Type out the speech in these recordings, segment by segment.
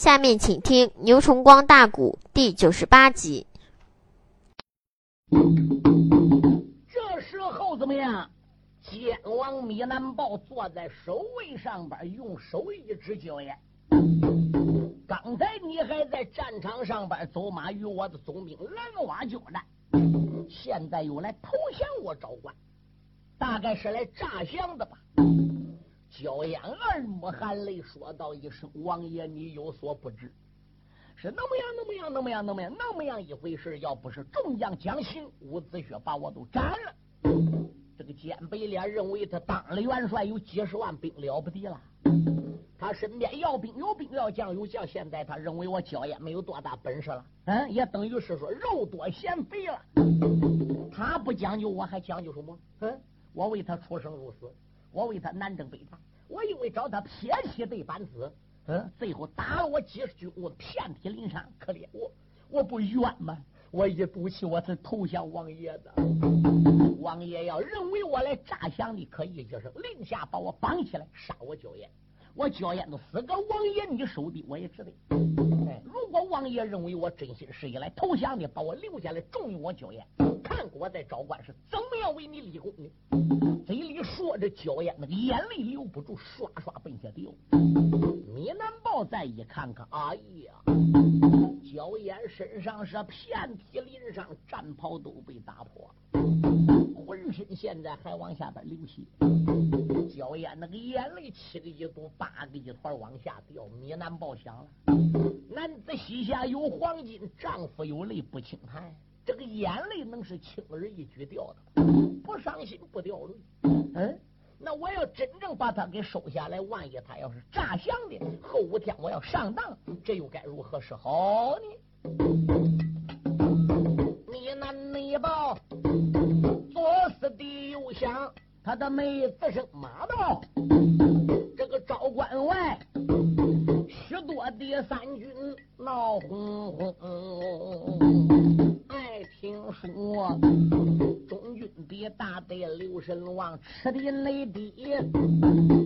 下面请听《牛崇光大鼓》第九十八集。这时候怎么样？剑王米南豹坐在守卫上边，用手一指娇艳。刚才你还在战场上边走马与我的总兵蓝瓦交战，现在又来投降我昭关，大概是来诈降的吧？娇艳二目含泪说道一声：“王爷，你有所不知，是那么样，那么样，那么样，那么样，那么样一回事。要不是众将将行，伍子胥把我都斩了。”这个肩背脸认为他当了元帅，有几十万兵了不得了。他身边要兵有兵，要将有将。现在他认为我焦艳没有多大本事了，嗯，也等于是说肉多嫌肥了。他不讲究，我还讲究什么？嗯，我为他出生入死，我为他南征北战，我因为找他撇起对班子，嗯，最后打了我几十军，我遍体鳞伤，可怜我，我不冤吗？我一赌气，我是投降王爷的。王爷要认为我来诈降你，可以就是令下把我绑起来，杀我九爷。我焦艳都死个王爷你手的，我也值得。哎，如果王爷认为我真心实意来投降的，把我留下来，重用我焦艳，看我在昭关是怎么样为你立功的。嘴里说着，焦艳那个眼泪留不住，刷刷奔下掉。米南豹再一看看，哎呀！焦艳身上是遍体鳞伤，战袍都被打破，浑身现在还往下边流血。焦艳那个眼泪七个一堵，八个一团往下掉。米南报响了，男子膝下有黄金，丈夫有泪不轻弹。这个眼泪能是轻而易举掉的，不伤心不掉泪。嗯。那我要真正把他给收下来，万一他要是诈降的，后五天我要上当，这又该如何是好呢？你那内报左思的右想，他的妹子声马道，这个昭关外许多的三军闹哄哄。爱听说中军的大队刘神王吃的内地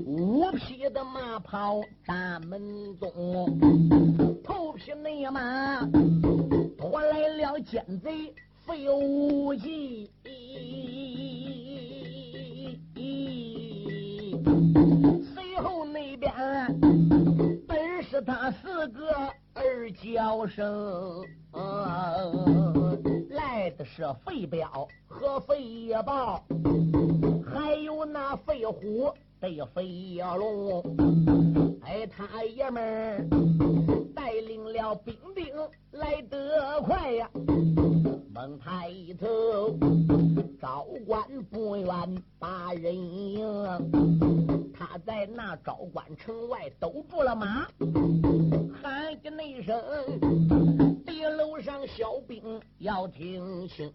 五匹的马跑大门中，头匹内马拖来了奸贼费无忌，随后那边本是他四个二叫声。来的是费彪和费豹，还有那飞虎对费龙，哎，他爷们儿带领了兵丁来得快呀。猛抬头，昭关不远把人迎，他在那昭关城外兜住了马，喊一那声。楼上小兵要听清，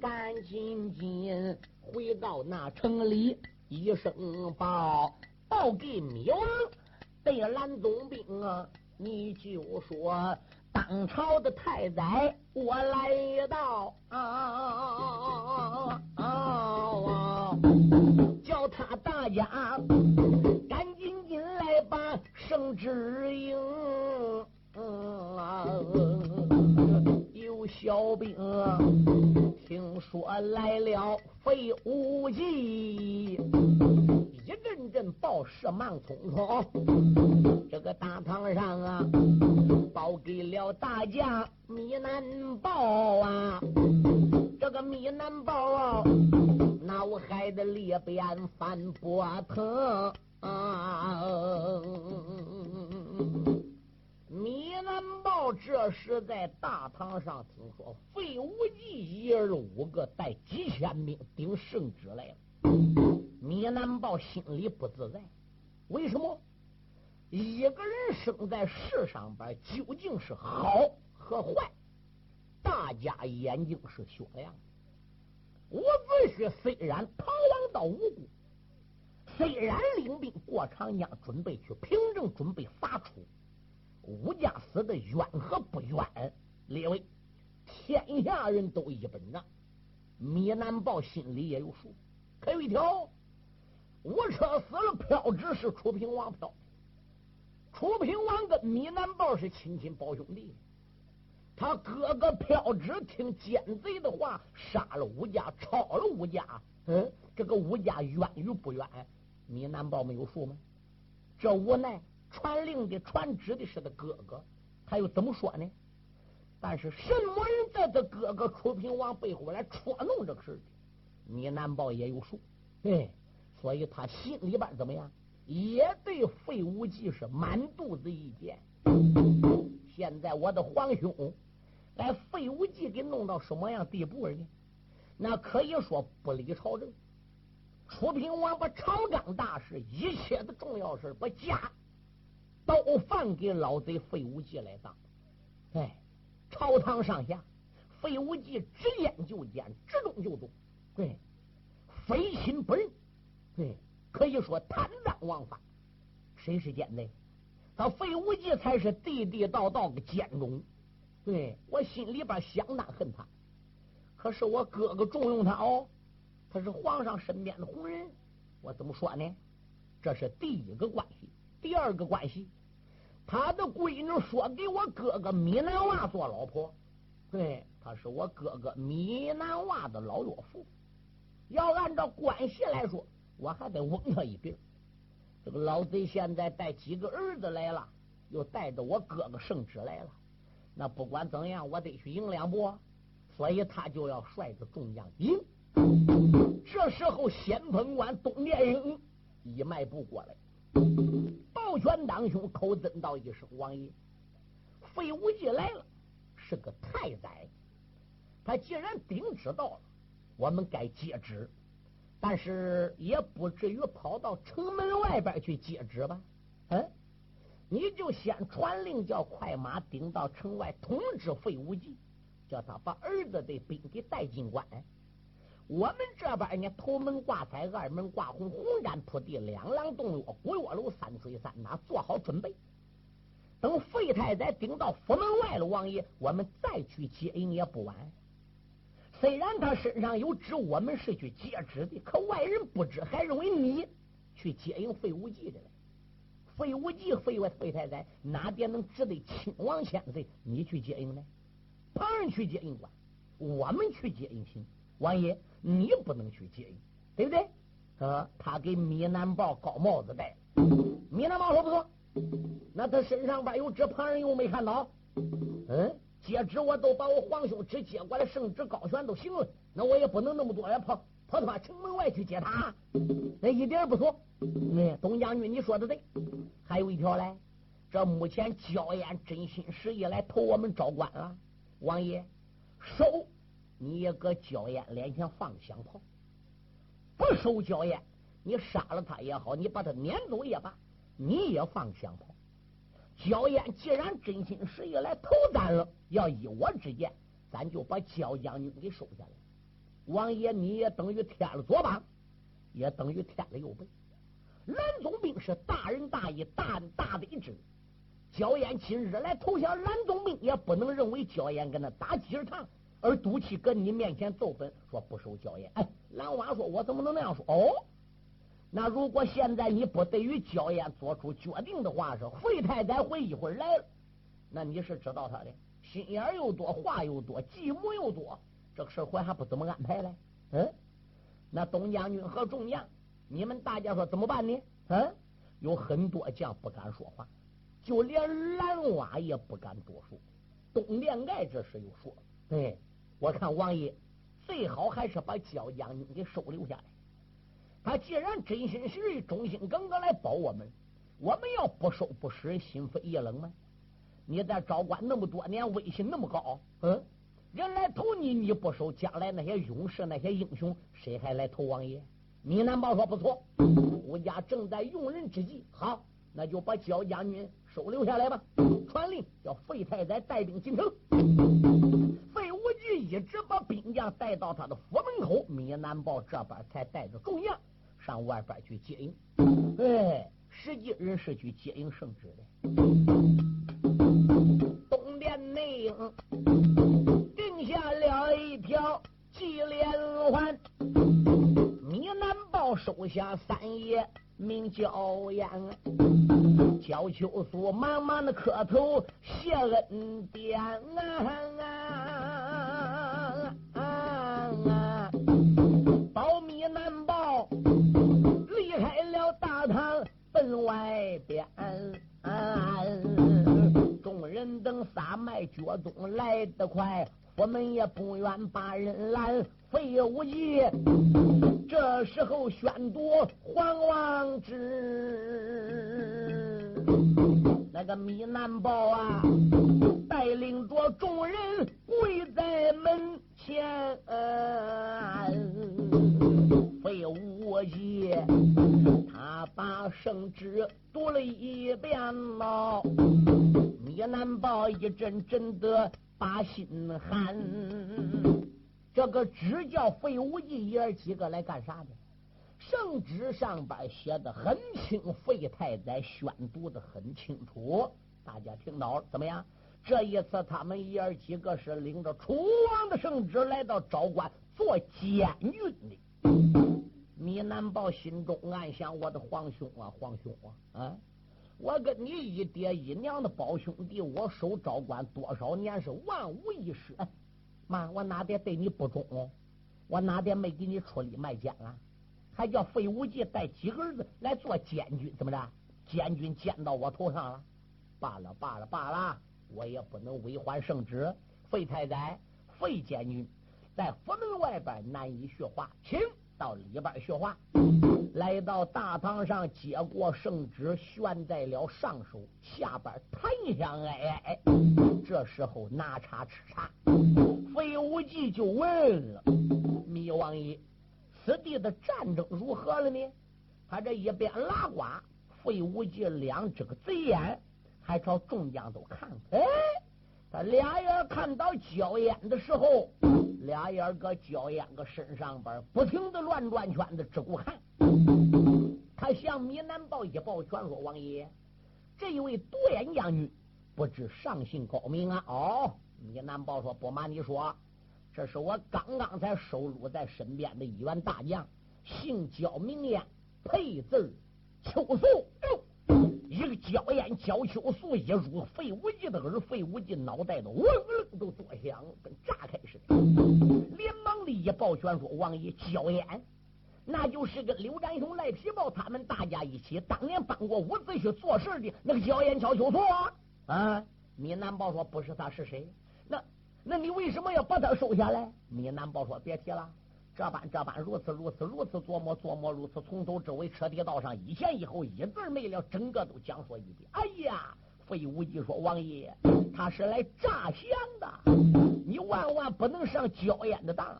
赶紧紧回到那城里，一声报报给苗王，对蓝总兵啊，你就说当朝的太宰我来到，啊啊啊叫他大家赶紧进来把圣旨迎。小兵听说来了费无忌，一阵阵报事忙匆匆。这个大堂上啊，报给了大将米南豹啊，这个米南豹啊，脑海的裂变翻波腾。米南豹这时在大堂上听说费无忌一儿五个带几千兵顶圣旨来了，米南豹心里不自在。为什么？一个人生在世上边，究竟是好和坏，大家眼睛是雪亮的。伍子胥虽然逃亡到吴国，虽然领兵过长江，准备去平正，准备伐楚。吴家死的冤和不冤，列位，天下人都一本账。米南豹心里也有数。可有一条，吴车死了，票只是楚平王票。楚平王跟米南豹是亲亲胞兄弟，他哥哥飘只听奸贼的话，杀了吴家，抄了吴家。嗯，这个吴家冤与不冤，米南豹没有数吗？这无奈传令的、传旨的是他哥哥，他又怎么说呢？但是什么人在他哥哥楚平王背后来戳弄这个事米南豹也有数，哎，所以他心里边怎么样？也对费无忌是满肚子意见。现在我的皇兄，来费无忌给弄到什么样地步呢？那可以说不理朝政。楚平王把朝纲大事、一切的重要事把家都放给老贼费无忌来当。哎，朝堂上下，费无忌直言就谏，直动就动。对，非亲不认，对，可以说贪赃枉法。谁是奸贼？他费无忌才是地地道道的奸种。对我心里边相当恨他，可是我哥哥重用他哦，他是皇上身边的红人。我怎么说呢？这是第一个关系。第二个关系，他的闺女说给我哥哥米南娃做老婆。对，他是我哥哥米南娃的老岳父。要按照关系来说，我还得问他一遍。这个老贼现在带几个儿子来了，又带着我哥哥圣旨来了。那不管怎样，我得去赢两步，所以他就要率着众将赢。这时候，先锋官东殿英一迈步过来，抱拳当胸，口尊道一声：“王爷，费无忌来了，是个太宰。他既然顶旨到了。”我们该接旨，但是也不至于跑到城门外边去接旨吧？嗯，你就先传令，叫快马顶到城外，通知费无忌，叫他把儿子的兵给带进关。我们这边呢，头门挂彩，二门挂红，红毡铺地，两廊洞月，古月楼，三吹三打，做好准备。等费太宰顶到府门外了，王爷，我们再去接应也不晚。虽然他身上有旨，我们是去接旨的，可外人不知，还认为你去接应费无忌的了。费无忌、费外、费太宰哪点能值得亲王千岁你去接应呢？旁人去接应管，我们去接应行。王爷，你不能去接应，对不对？呃，他给米南豹高帽子戴，米南豹说不错，那他身上边有纸，旁人又没看到，嗯。接旨我都把我皇兄旨接过来，圣旨高悬都行了，那我也不能那么多人跑跑他城门外去接他，那一点不错。哎，东将军你说的对，还有一条嘞，这目前焦艳真心实意来投我们招官了，王爷，收你也搁焦艳脸前放响炮，不收焦艳，你杀了他也好，你把他撵走也罢，你也放响炮。焦艳既然真心实意来投咱了，要依我之见，咱就把焦将军给收下来。王爷，你也等于添了左膀，也等于添了右背。蓝总兵是大仁大义、大大的一支。焦艳今日来投降蓝总兵，也不能认为焦艳跟他打鸡儿堂，而赌气搁你面前奏本，说不收焦艳。哎，蓝娃说：“我怎么能那样说？”哦。那如果现在你不对于焦艳做出决定的话，是费太宰会一会儿来了，那你是知道他的心眼又多，话又多，计谋又多，这个事会还不怎么安排嘞？嗯，那东将军和众将，你们大家说怎么办呢？嗯，有很多将不敢说话，就连蓝娃也不敢多说。东连盖这时又说了：“哎，我看王爷最好还是把焦将军给收留下来。”他既然真心实意、忠心耿耿来保我们，我们要不收不使，心灰意冷吗？你在招官那么多年，威信那么高，嗯，人来投你，你不收，将来那些勇士、那些英雄，谁还来投王爷？你难保说不错，吴家正在用人之际，好，那就把焦将军收留下来吧。传令叫费太宰带兵进城。一直把兵将带到他的府门口，米南豹这边才带着众将。上外边去接应，哎，实际人是去接应圣旨的。东殿内应定下了一条记连环，米南豹手下三爷名焦烟。焦秋素忙忙的磕头谢恩典啊！外边。众人等撒麦脚踪来得快，我们也不愿把人拦。费无忌这时候宣读皇王旨，那个米南宝啊，带领着众人跪在门前。费无忌他把圣旨读了一遍喽，米南宝一阵阵的把心寒。这个只叫费无忌爷儿几个来干啥的？圣旨上边写的很清，费太宰宣读的很清楚，大家听到了怎么样？这一次他们爷儿几个是领着楚王的圣旨来到昭关做监军的。米南豹心中暗想：我的皇兄啊，皇兄啊，啊！我跟你一爹一娘的胞兄弟，我守昭关多少年是万无一失。妈，我哪点对你不忠？我哪点没给你出力卖奸啊？还叫费无忌带几个儿子来做监军，怎么着？监军监到我头上了？罢了罢了罢了，我也不能违反圣旨。费太宰，费监军在府门外边难以学话，请到里边学话。来到大堂上，接过圣旨，悬在了上手，下边檀香哎哎。这时候拿茶吃茶。费无忌就问了：“米王爷，此地的战争如何了呢？”他这一边拉呱，费无忌两只个贼眼还朝众将都看。哎，俩眼看到焦烟的时候，俩眼搁焦烟个身上边不停的乱转圈子只顾看。他向米南报一报全说：“王爷，这一位独眼将军不知上姓高明啊？”哦。米南宝说：“不瞒你说，这是我刚刚才收录在身边的一员大将，姓焦名烟，配字秋素。一个娇艳娇羞素一入费无忌的耳，费无忌脑袋都嗡嗡都作响，跟炸开似的。连忙的一抱拳说：‘王爷，娇艳，那就是跟刘占雄、赖皮豹他们大家一起当年帮过伍子胥做事的那个娇艳娇羞素啊。’啊米南宝说：‘不是他是谁？’那，那你为什么要把他收下来？米南宝说：“别提了，这般这般，如此如此，如此琢磨琢磨，如此从头至尾彻底道上，一前一后，一字没了，整个都讲说一遍。”哎呀，费无忌说：“王爷，他是来诈降的，你万万不能上焦烟的当。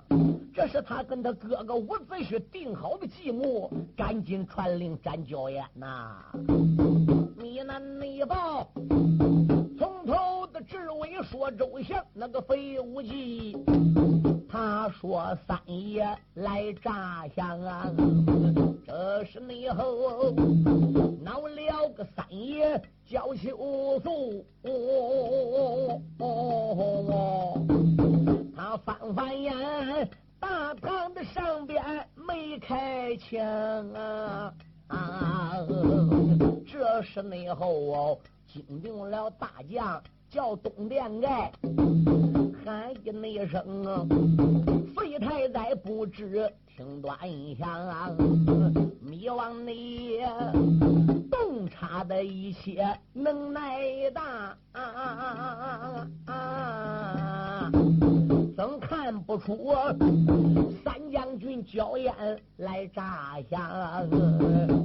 这是他跟他哥哥伍子胥定好的计谋，赶紧传令斩焦烟呐！”米南内报。从头的至尾说周详，那个费无忌，他说三爷来诈降啊，这是内后闹了个三爷叫秋素，他翻翻眼，大堂的上边没开枪啊，这是内后。惊动了大将，叫东殿盖，喊一声啊！费太宰不知听端详，迷王你洞察的一切能耐大，怎看不出三将军焦烟来诈降？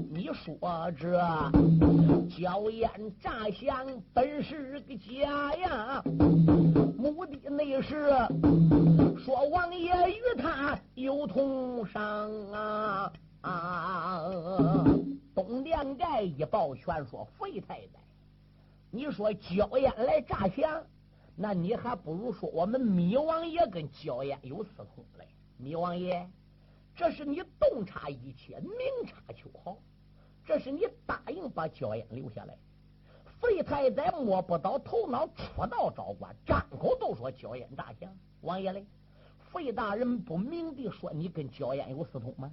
你说这焦烟诈降本是个假呀，目的那是说王爷与他有同伤啊！啊！东殿盖一抱拳说：“费太太，你说焦烟来诈降，那你还不如说我们米王爷跟焦烟有私通嘞。米王爷，这是你洞察一切，明察秋毫。”这是你答应把焦烟留下来，费太宰摸不到头脑，出到招官，张口都说焦烟诈降。王爷嘞，费大人不明的说你跟焦烟有私通吗？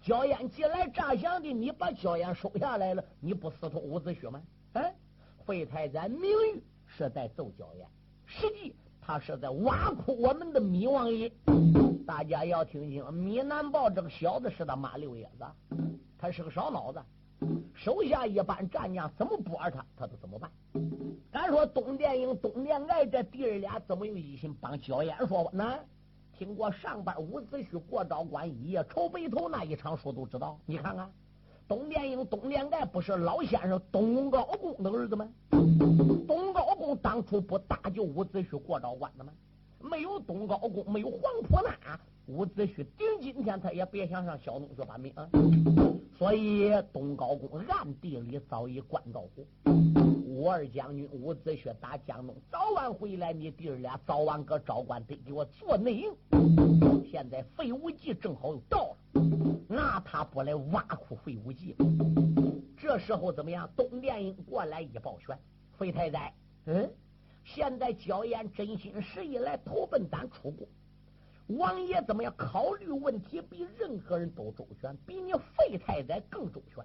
焦烟既来诈降的，你把焦烟收下来了，你不私通伍子胥吗？哎，费太宰名誉是在奏焦烟，实际他是在挖苦我们的米王爷。大家要听清，米南豹这个小子是他妈六爷子，他是个烧脑子。手下一般战将怎么驳他，他都怎么办。敢说东殿英、东殿爱这弟儿俩怎么有一心帮焦烟说吧？那听过上班伍子胥过昭关一夜愁白头那一场书都知道。你看看，东殿英、东殿爱不是老先生东高公的儿子吗？东高公当初不搭救伍子胥过昭关的吗？没有东高公，没有黄埔那伍子胥顶今天他也别想上小东去把命啊！所以东高公暗地里早已关照过。武二将军伍子胥打江东，早晚回来，你弟儿俩早晚搁昭关得给我做内应。现在费无忌正好又到了，那他不来挖苦费无忌？这时候怎么样？东殿英过来一抱拳，费太宰，嗯。现在焦岩真心实意来投奔咱楚国，王爷怎么样？考虑问题比任何人都周全，比你废太宰更周全。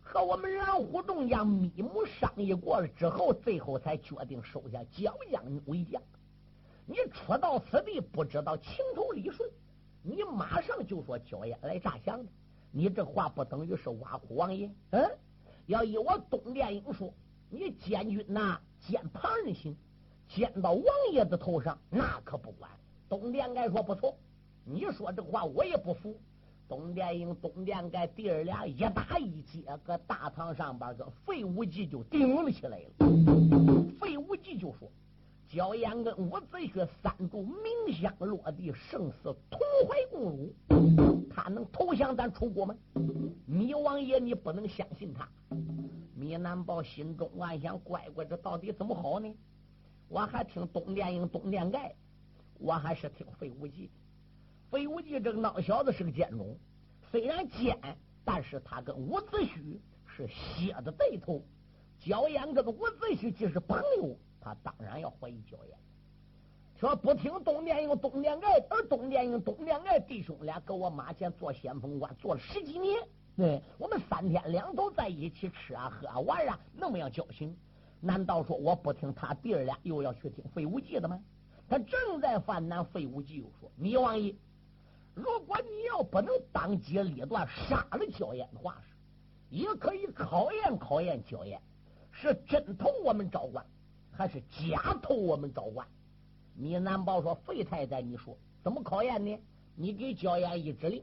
和我们蓝虎众将密谋商议过了之后，最后才决定收下焦将为将。你初到此地，不知道情头理顺，你马上就说焦岩来诈降的，你这话不等于是挖苦王爷？嗯，要依我东殿英说，你监军呐。见旁人行，见到王爷的头上，那可不管。东殿盖说不错，你说这话我也不服。东殿英、东殿盖弟儿俩一打一接，搁大堂上边跟费无忌就顶了起来了。费无忌就说：“焦烟跟伍子胥三柱明香落地，生死同怀共辱，他能投降咱楚国吗？米王爷，你不能相信他。”米南豹心中暗想：乖乖，这到底怎么好呢？我还听东殿英、东殿盖，我还是听费无忌。费无忌这个孬小子是个奸种，虽然奸，但是他跟伍子胥是血的对头。焦烟跟伍子胥既是朋友，他当然要怀疑焦烟。说不听东殿英、东殿爱，而东殿英、东殿爱弟兄俩搁我马前做先锋官，做了十几年。对我们三天两头在一起吃啊喝啊玩啊，那么样交情？难道说我不听他弟儿俩，又要去听费无忌的吗？他正在犯难，费无忌又说：“米王爷，如果你要不能当机立断杀了焦艳的话，是也可以考验考验焦艳，是真投我们昭关，还是假投我们昭关？”米南宝说：“费太太，你说怎么考验呢？你给焦艳一指令。”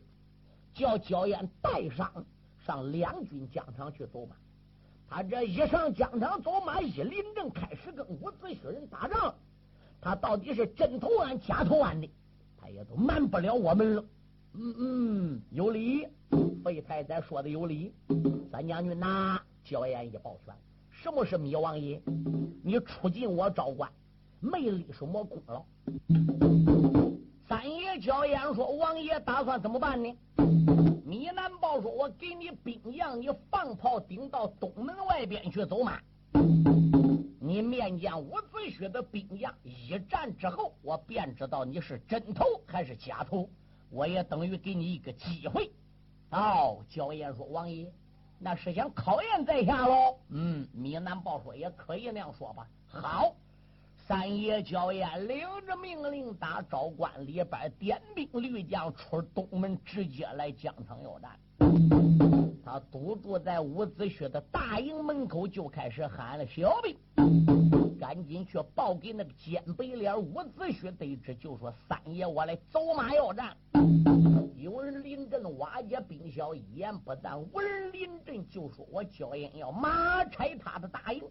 叫焦艳带上上两军疆场去走马，他这一上疆场走马，一临阵开始跟伍子胥人打仗，他到底是真投俺假投俺的，他也都瞒不了我们了。嗯嗯，有理，费太宰说的有理。三将军呐，焦艳一抱拳，什么是米王爷？你出进我昭关，没立什么功劳。三爷焦艳说：“王爷打算怎么办呢？”米南豹说：“我给你兵将，你放炮顶到东门外边去走马。你面见伍子胥的兵将，一战之后，我便知道你是真头还是假头。我也等于给你一个机会。”哦，焦艳说：“王爷，那是想考验在下喽？”嗯，米南豹说：“也可以那样说吧。”好。三爷焦艳领着命令，打昭关里边点兵率将出东门，直接来江城要战。他堵住在伍子胥的大营门口，就开始喊了：“小兵，赶紧去报给那个尖白脸伍子胥得知，就说三爷我来走马要战。”有人临阵瓦解兵小，一言不赞；无人临阵就说：“我焦艳要马拆他的大营。”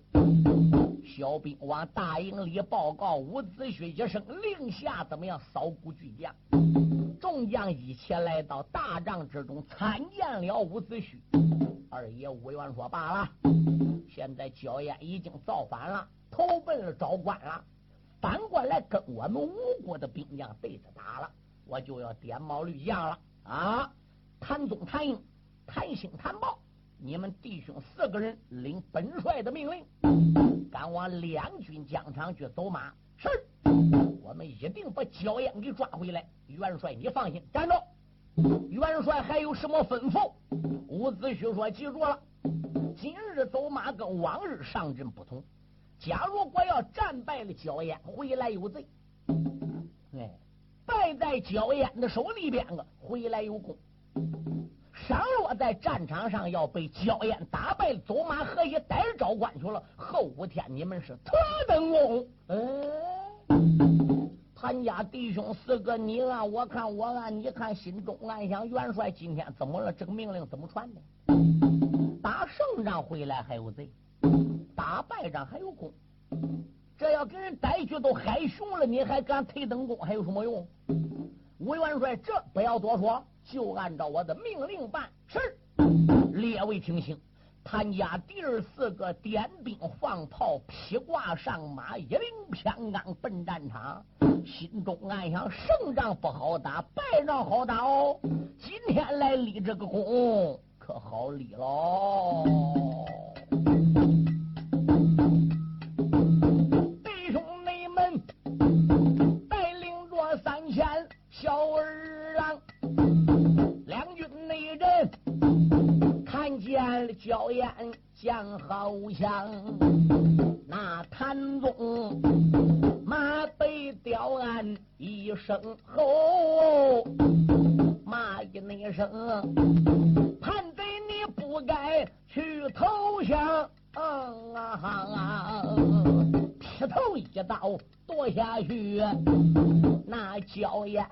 小兵往大营里报告，伍子胥一声令下，怎么样？扫鼓巨将，众将一起来到大帐之中，参见了伍子胥。二爷伍元说：“罢了，现在焦艳已经造反了，投奔了昭关了，反过来跟我们吴国的兵将对着打了，我就要点卯绿将了啊！谭宗、谭英、谭兴、谭豹。”你们弟兄四个人领本帅的命令，赶往两军疆场去走马。是，我们一定把焦燕给抓回来。元帅，你放心，站住！元帅还有什么吩咐？伍子胥说：“记住了，今日走马跟往日上阵不同。假如果要战败了焦燕，回来有罪；哎，败在焦燕的手里边了，回来有功。倘若在战场上要被焦燕打败，走马河也逮着招官去了，后五天你们是特等功。哎，谭家弟兄四个，你按我看，我按你看，心中暗想：元帅今天怎么了？这个命令怎么传的？打胜仗回来还有罪，打败仗还有功。这要给人逮去都海熊了，你还敢退等功？还有什么用？吴元帅，这不要多说。就按照我的命令办事。列位听信，谭家弟儿四个点兵放炮，披挂上马，一领偏刚奔战场。心中暗想：胜仗不好打，败仗好打哦。今天来立这个功，可好立喽。见了焦艳将好像那谭宗马背吊鞍一声吼，骂一那声，叛贼你不该去投降啊！劈头一刀剁下去，那焦艳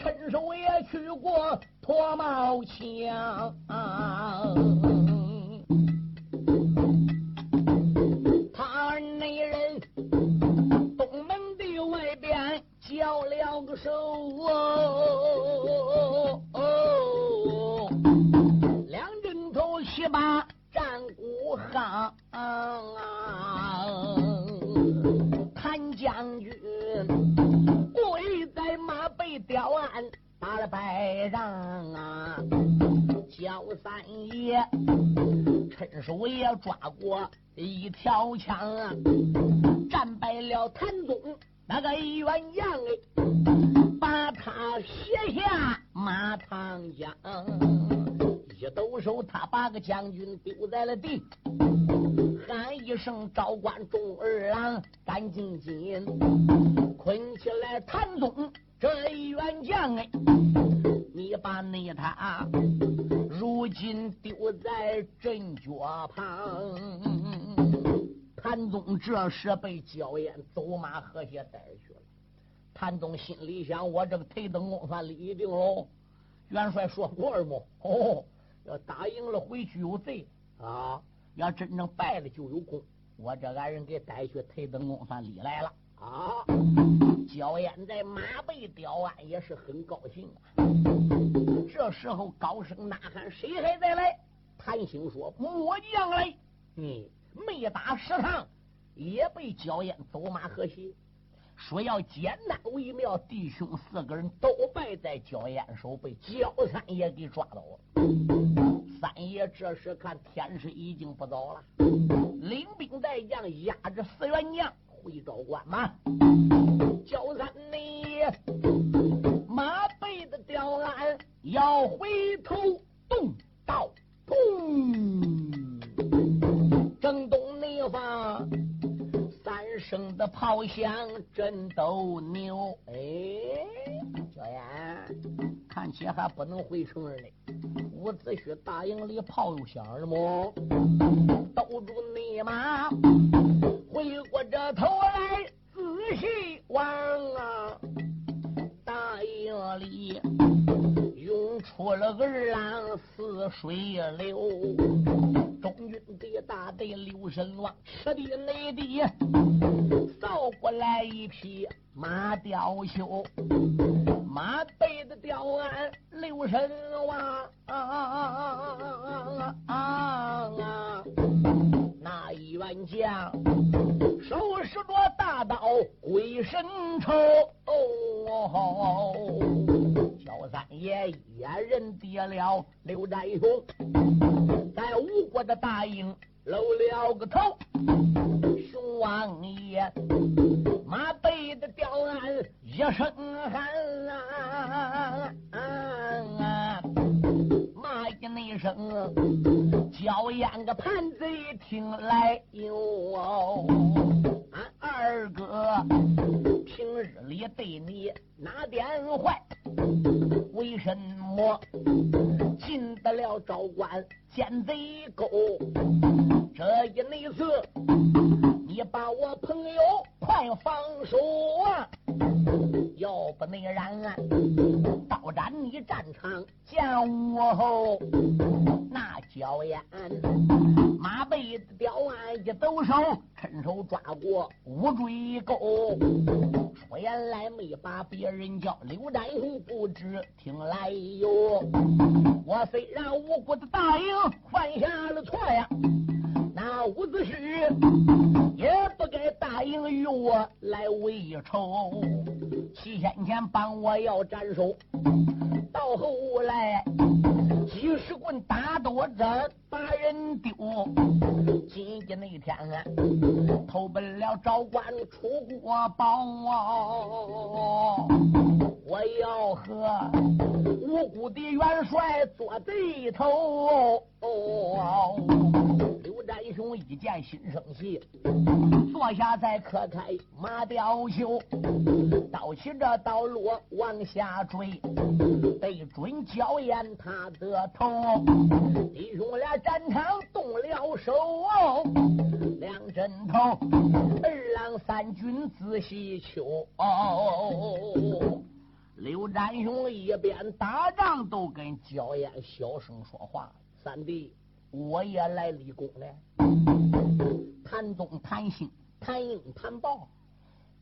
趁手也去过。脱帽枪，手也抓过一条枪啊！战败了谭宗那个一元将哎，把他卸下马唐江，一抖手，他把个将军丢在了地，喊一声：“招官众儿郎，赶紧紧捆起来谭宗。”这一员将哎，你把那他如今丢在阵脚旁。谭宗这时被焦艳走马河下带去了。谭宗心里想：我这个退登功算立定喽。元帅说过了不？哦，要打赢了回去有罪啊；要真正败了就有功。我这俺人给带去退登功算立来了。啊！焦艳在马背吊鞍也是很高兴啊。这时候高声呐喊：“谁还在来？”谭兴说：“末将来。”嗯，没打十趟，也被焦艳走马河西。说要艰难为妙，弟兄四个人都败在焦艳手，被焦三爷给抓到了。三爷这时看天时已经不早了，领兵带将压着四员将。回昭关嘛，焦三你马背的吊鞍要回头，动刀，咚，正东那方三声的炮响震斗牛，哎，小燕看起还不能回城儿嘞。伍子胥大营里炮又响了么？兜住你马。回过这头来仔细望啊，大营里涌出了二郎似水流，中军的大队刘神王，吃的内地扫过来一匹马雕绣，马背的雕鞍刘神王啊啊啊啊啊！那一员将手持着大刀鬼神仇，焦三爷一人跌了刘占雄，在吴国的大营露了个头。熊王爷马背的吊鞍一声喊啊！一声娇艳个叛贼听来哟，俺二哥平日里对你哪点坏？为什么进得了招关见贼沟？这一那次，你把我朋友快放手啊！要不那然，刀斩你战场见我后，那娇艳马背吊鞍一抖手，伸手抓过乌坠钩。说原来没把别人叫刘占雄不知听来哟，我虽然无辜的大营犯下了错呀。那伍子胥也不该答应与我来为仇，七天前帮我要斩首，到后来几十棍打多着把人丢，今天那天啊投奔了赵关出国报，我要和无辜的元帅做对头哦。刘。战雄一见心生气，坐下再磕开马吊袖，刀起这刀落往下坠，对准焦艳他的头。弟兄俩战场动了手，两枕头，二郎三军仔细求。刘占雄一边打仗都跟焦艳小声说话，三弟。我也来立功了。谭宗、谭兴、谭英、谭豹，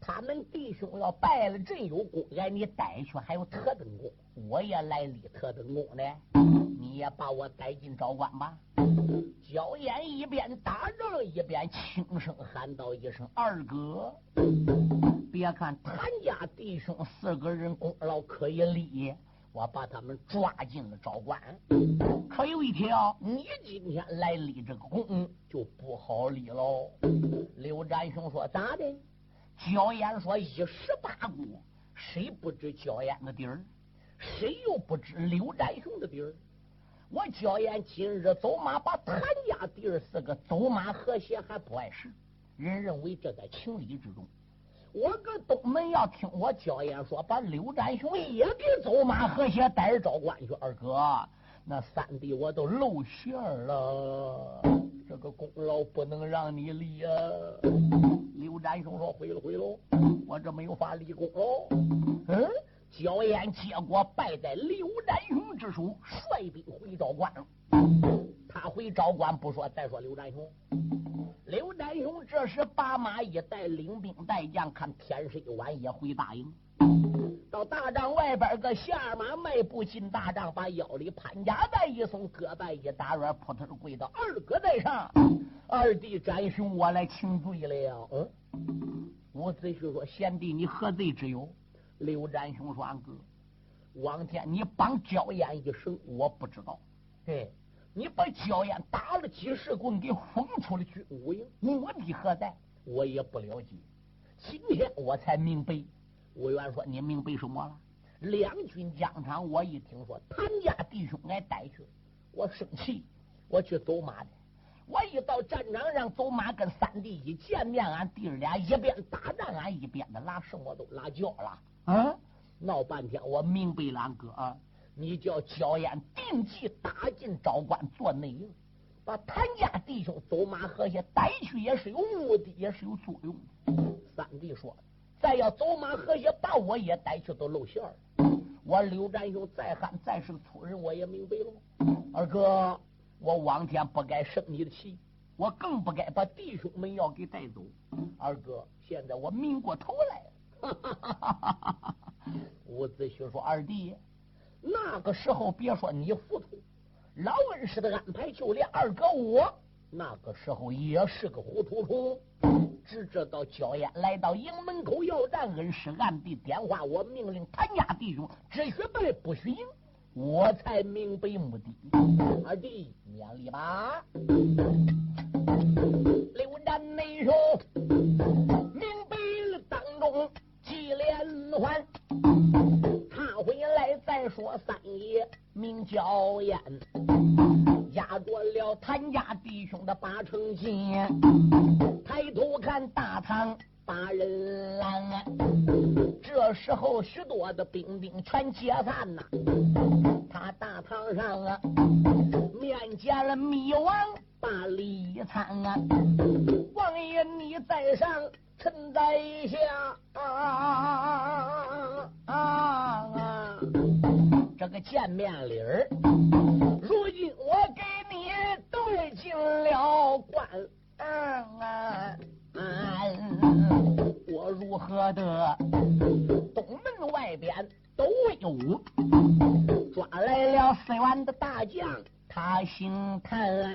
他们弟兄要败了阵有功，俺你带去还有特等功。我也来立特等功呢。你也把我带进昭关吧。焦烟一边打仗一边轻声喊道一声：“二哥，别看谭家弟兄四个人功劳可以立。”我把他们抓进了昭关，可有一条，你今天来立这个功就不好立喽。刘占雄说：“咋的？”焦烟说：“一十八股，谁不知焦烟的底儿？谁又不知刘占雄的底儿？我焦烟今日走马把谭家弟儿四个走马和谐还不碍事，人认为这在情理之中。”我搁东门要听我焦烟说，把刘占雄也给走马和谐带着招官去。二哥，那三弟我都露馅了，这个功劳不能让你立啊！刘占雄说：“毁了毁了，我这没有法立功喽。”嗯，焦烟结果败在刘占雄之手，率兵回昭关。他回昭关不说，再说刘占雄。刘占雄这时把马一带，领兵带将，看天色晚，也回大营。到大帐外边，个下马迈步进大帐，把腰里潘家带一松，胳膊一打软，扑腾跪到二哥在上。二弟展兄，我来请罪了。嗯，伍子胥说：“贤弟，你何罪之有？”刘展雄说：“俺哥，王天你帮焦烟一声，我不知道。对。”你把焦烟打了几十棍，给轰出了军务营，目的何在？我也不了解。今天我才明白。委员说：“你明白什么了？”两军疆场，我一听说谭家弟兄挨带去，我生气，我去走马的。我一到战场上走马，跟三弟一见面，俺弟儿俩一边打仗，俺一边的拉什么都拉叫了，啊，闹半天，我明白了，俺哥啊。你叫焦烟定计打进昭关做内应，把谭家弟兄走马河下带去，也是有目的，也是有作用。三弟说：“再要走马河也把我也带去，都露馅了。”我刘占雄再喊再是粗人，我也明白了。二哥，我往天不该生你的气，我更不该把弟兄们要给带走。二哥，现在我明过头来了。伍子胥说：“二弟。”那个时候，别说你糊涂，老恩师的安排，就连二哥我那个时候也是个糊涂虫。只知道焦烟来到营门口要战，恩师暗地电话我，命令谭家弟兄只许败不许赢，我才明白目的。二弟，免礼吧。刘战内说我，三爷名叫燕，压断了谭家弟兄的八成金。抬头看大堂八人拦，这时候，许多的兵丁全解散呐。他大堂上啊，面见了密王把礼参啊。王爷你在上，臣在下啊啊啊！这个见面礼儿，如今我给你对进了关。我如何的东门外边都有抓来了四员的大将，他姓谭，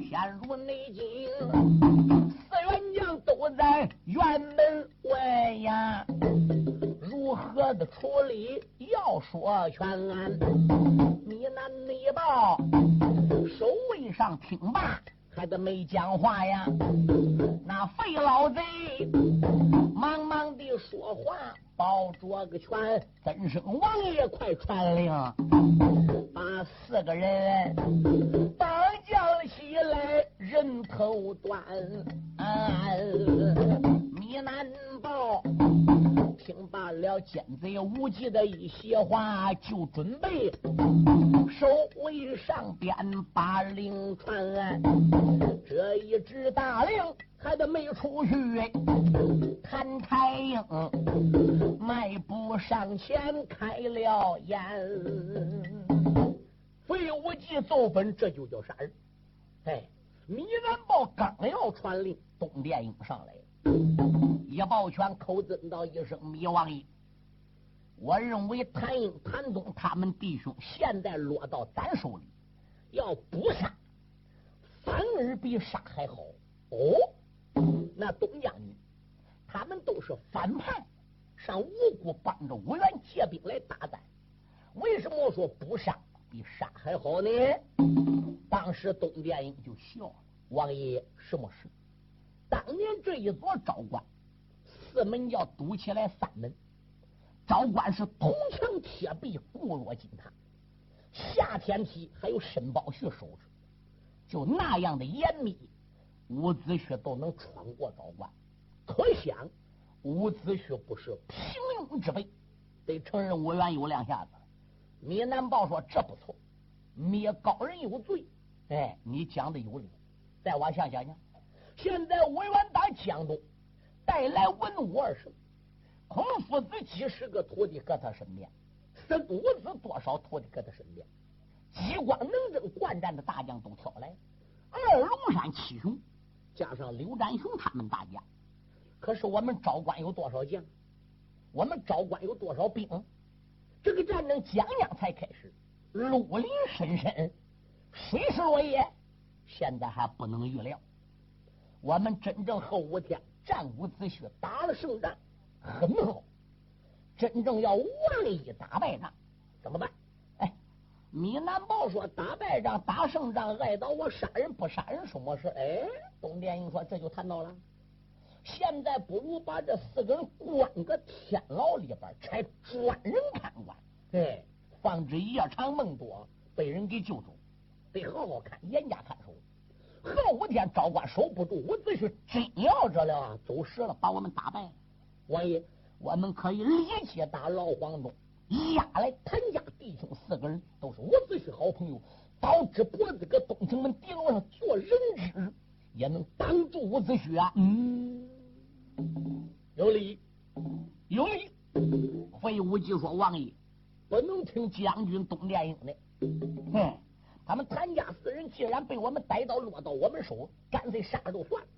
陷入内京四员将都在院门外呀，如何的处理要说全安，你南你报，守卫上听罢。还得没讲话呀？那费老贼忙忙的说话，抱着个拳，真声王爷快传令，把四个人绑将起来，人头断。米南报听罢了奸贼无忌的一席话，就准备守卫上边把令传。这一支大令还得没出去，谭太英迈步上前开了眼。费无忌奏本，这就叫杀人？哎，米南豹刚要传令，东殿英上来了，一抱拳，口尊道一声：“米王爷，我认为谭英、谭东他们弟兄现在落到咱手里，要不杀。”反而比杀还好哦！那东将军，他们都是反叛，上无辜帮着五元借兵来打咱。为什么说不杀比杀还好呢？当时东殿英就笑了：“王爷，什么事？当年这一座昭关，四门要堵起来三门，昭关是铜墙铁壁，固若金塔，下天梯还有申包胥守着。”就那样的严密，伍子胥都能穿过昭关，可想伍子胥不是平庸之辈，得承认伍元有两下子。米南豹说这不错，灭高人有罪。哎，你讲的有理。再往下讲讲，现在伍元打江东，带来文武二圣，孔夫子几十个徒弟搁他身边，孙武子多少徒弟搁他身边。机关能征惯战的大将都挑来，二龙山七雄加上刘占雄他们大家，可是我们招关有多少将？我们招关有多少兵？这个战争将将才开始，陆林深深，水是落叶，现在还不能预料。我们真正后五天战无子胥打了胜仗，很好。真正要万一打败仗，怎么办？哎米南豹说：“打败仗、打胜仗，碍到我杀人不杀人什么事？”哎，董殿英说：“这就谈到了。现在不如把这四个人关个天牢里边，拆专人看管，哎，防止夜长梦多被人给救走。得好好看，严加看守。后五天昭关守不住，伍子胥真要着了，走失了，把我们打败了。王爷，我们可以立即打老黄忠。”押来谭家弟兄四个人，都是伍子胥好朋友，导致脖子搁东城门地楼上做人质，也能挡住伍子胥啊！嗯，有理，有理。费无忌说：“王爷不能听将军东殿英的。哼，他们谭家四人既然被我们逮到，落到我们手，干脆杀了就算了，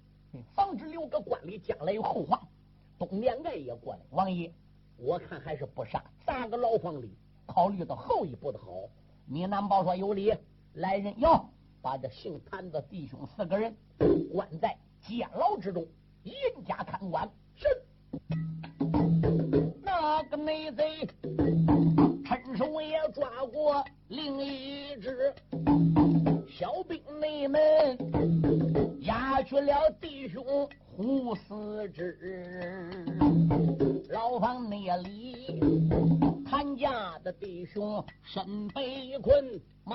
防止留个官里将来有后患。东面爱也过来，王爷。”我看还是不杀，砸个牢房里，考虑到后一步的好。你南保说有理，来人要把这姓谭的弟兄四个人关在监牢之中，严加看管。是那个内贼，趁手也抓过另一只小兵内门，押去了弟兄胡四之。牢房内里，谭家的弟兄身被困，马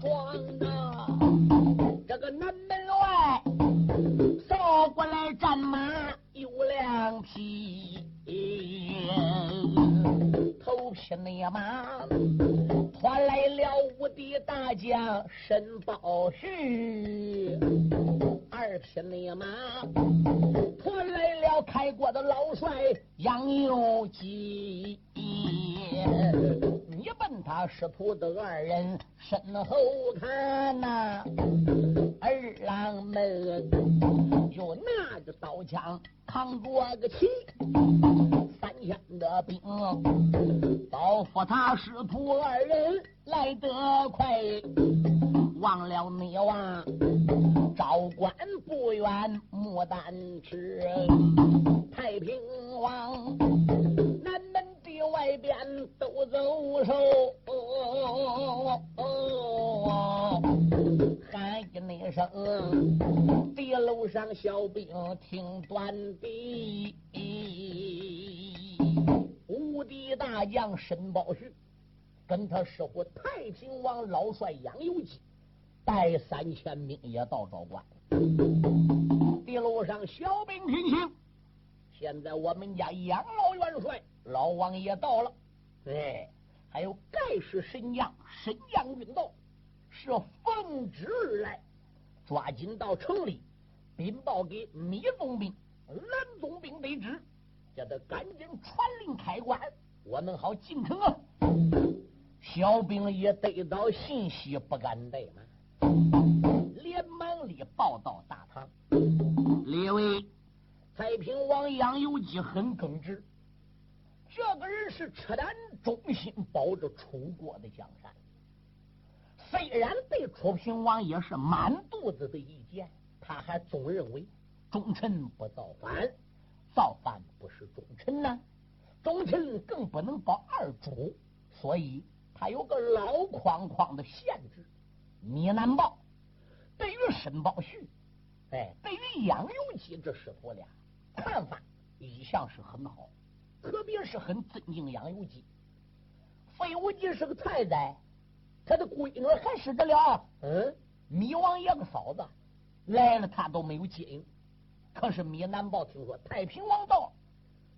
壮啊！这个南门外扫过来战马有两匹，匹那马传来了无敌大将申宝旭，二匹那马拖来了开国的老帅杨由基。你问他师徒的二人身后看呐，二郎们就拿着刀枪扛着个旗，三千的兵保护他师徒二人来得快，忘了你啊高官不远牡丹池，太平王南门的。外边都走手，喊一声，地楼上小兵听断臂。无敌大将申宝旭跟他师傅太平王老帅杨由基带三千兵也到昭关。一路上小兵听清，现在我们家杨老元帅。老王爷到了，对，还有盖世神将神将运道，是奉旨而来，抓紧到城里禀报给米总兵、蓝总兵得知，叫他赶紧传令开关，我们好进城啊！小兵也得到信息，不敢怠慢，连忙里报到大堂。列位，太平王杨由基很耿直。这个人是赤胆忠心保着楚国的江山，虽然对楚平王也是满肚子的意见，他还总认为忠臣不造反，造反不是忠臣呢，忠臣更不能保二主，所以他有个老框框的限制。米南豹对于申宝旭，哎，对于杨由基这师徒俩看法一向是很好。特别是很尊敬杨由基，费无忌是个太宰，他的闺女还是得了。嗯，米王爷个嫂子来了，他都没有接应。可是米南豹听说太平王到，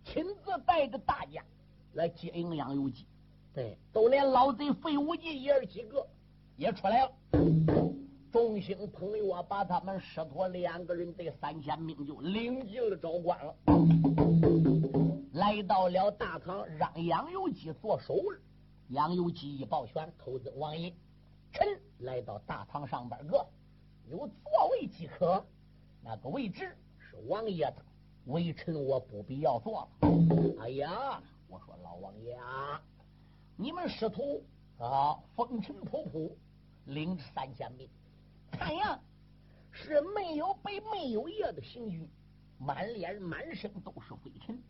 亲自带着大家来接应杨由基。对，都连老贼费无忌爷儿几个也出来了。众星朋友啊，把他们师徒两个人的三千兵就领进了昭关了。来到了大堂，让杨由基做守卫。杨由基一抱拳，口尊王爷，臣来到大堂上边个有座位即可。那个位置是王爷的，微臣我不必要坐了。哎呀，我说老王爷啊，你们师徒啊，风尘仆仆，领着三千兵，看样是没有白没有夜的行军，满脸满身都是灰尘。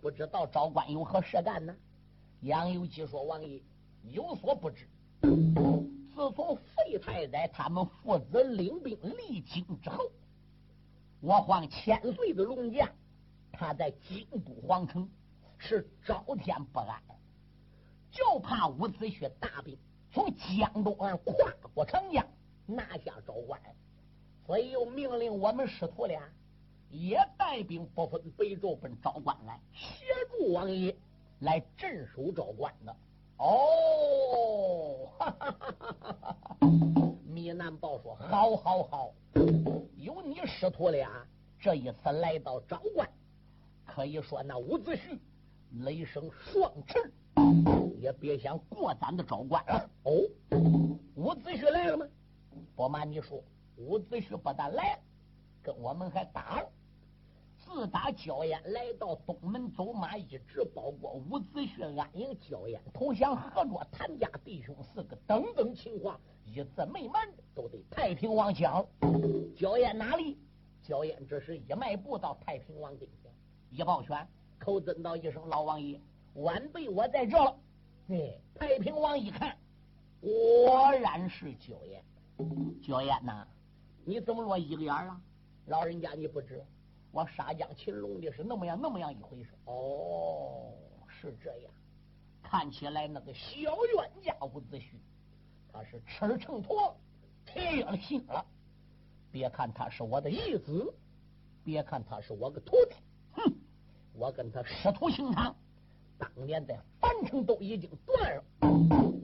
不知道昭关有何事干呢？杨由基说：“王爷有所不知，自从费太宰他们父子领兵离京之后，我皇千岁的龙驾，他在京都皇城是朝天不安，就怕伍子胥大兵从江东岸跨过长江，拿下昭关，所以又命令我们师徒俩。”也带兵不分北周奔昭关来协助王爷来镇守昭关的哦，哈哈哈哈哈哈！米南豹说：“好，好，好，有你师徒俩这一次来到昭关，可以说那伍子胥雷声双翅，也别想过咱的昭关了。”哦，伍子胥来了吗？不瞒你说，伍子胥不但来了，跟我们还打了。自打焦烟来到东门走马，一直包括伍子胥安营，焦烟投降，合作谭家弟兄四个等等情况，一字没瞒，都得太平王讲。焦烟哪里？焦烟这时一迈步到太平王跟前，一抱拳，口尊道一声：“老王爷，晚辈我在这了。”哎，太平王一看，果然是焦烟。焦烟呐，你怎么落一个眼啊？老人家你不知。我杀将擒龙的是那么样那么样一回事哦，是这样。看起来那个小冤家伍子胥，他是吃秤砣铁了心了。别看他是我的义子，别看他是我个徒弟，哼，我跟他师徒情长，当年在樊城都已经断了，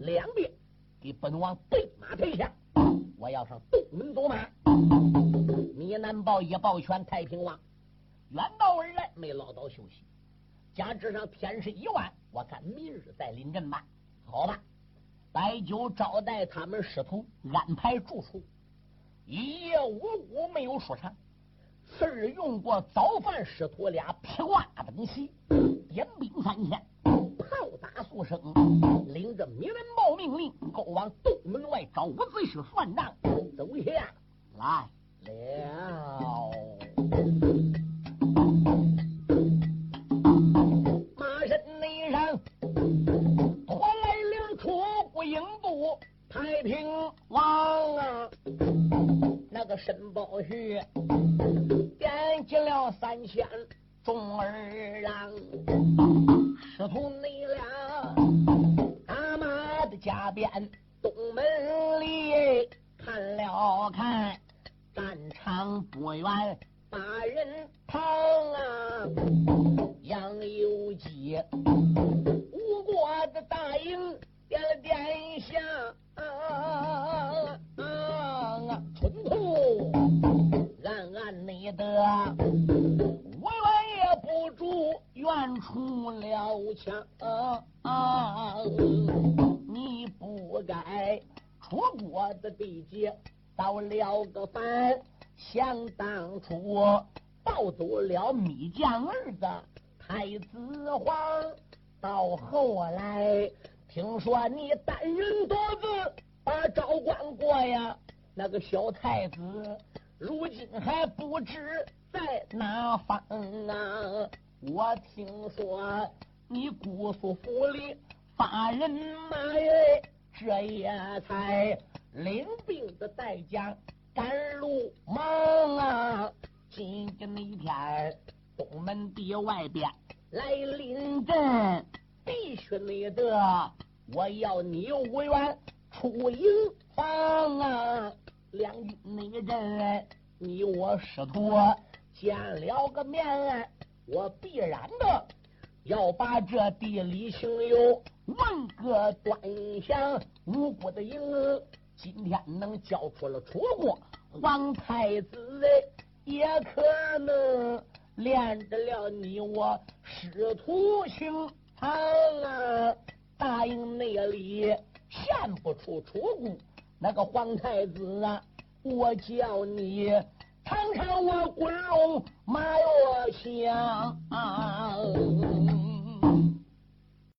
两边给本王备马陪下，我要上东门走马。米南豹一抱拳，太平王远道而来，没捞到休息。加之上天色已晚，我看明日再临阵吧。好吧，摆酒招待他们师徒，安排住处。一夜无故没有说长，次日用过早饭，师徒俩披挂登席，点兵三千，炮打数声，领着米人报命令，go 往东门外找伍子胥算账。走下来了。太平王啊，那个申宝胥点击了三千众儿郎，师徒你俩阿妈的家边东门里看了看，战场不远抱走了米将儿子太子皇，到后来。听说你单人独自把赵关过呀？那个小太子如今还不知在哪方啊？我听说你姑苏府里发人马，这也才领兵的代将赶路忙啊！今天那一天东门地外边来临阵，必须你得。我要你无缘出营房啊！两军那人，你我师徒见了个面，我必然的要把这地理情由问个端详。无辜的营今天能交出了楚国皇太子，也可能练得了你我师徒情啊！大营内里献不出楚宫，那个皇太子啊，我叫你尝尝我滚龙马落香。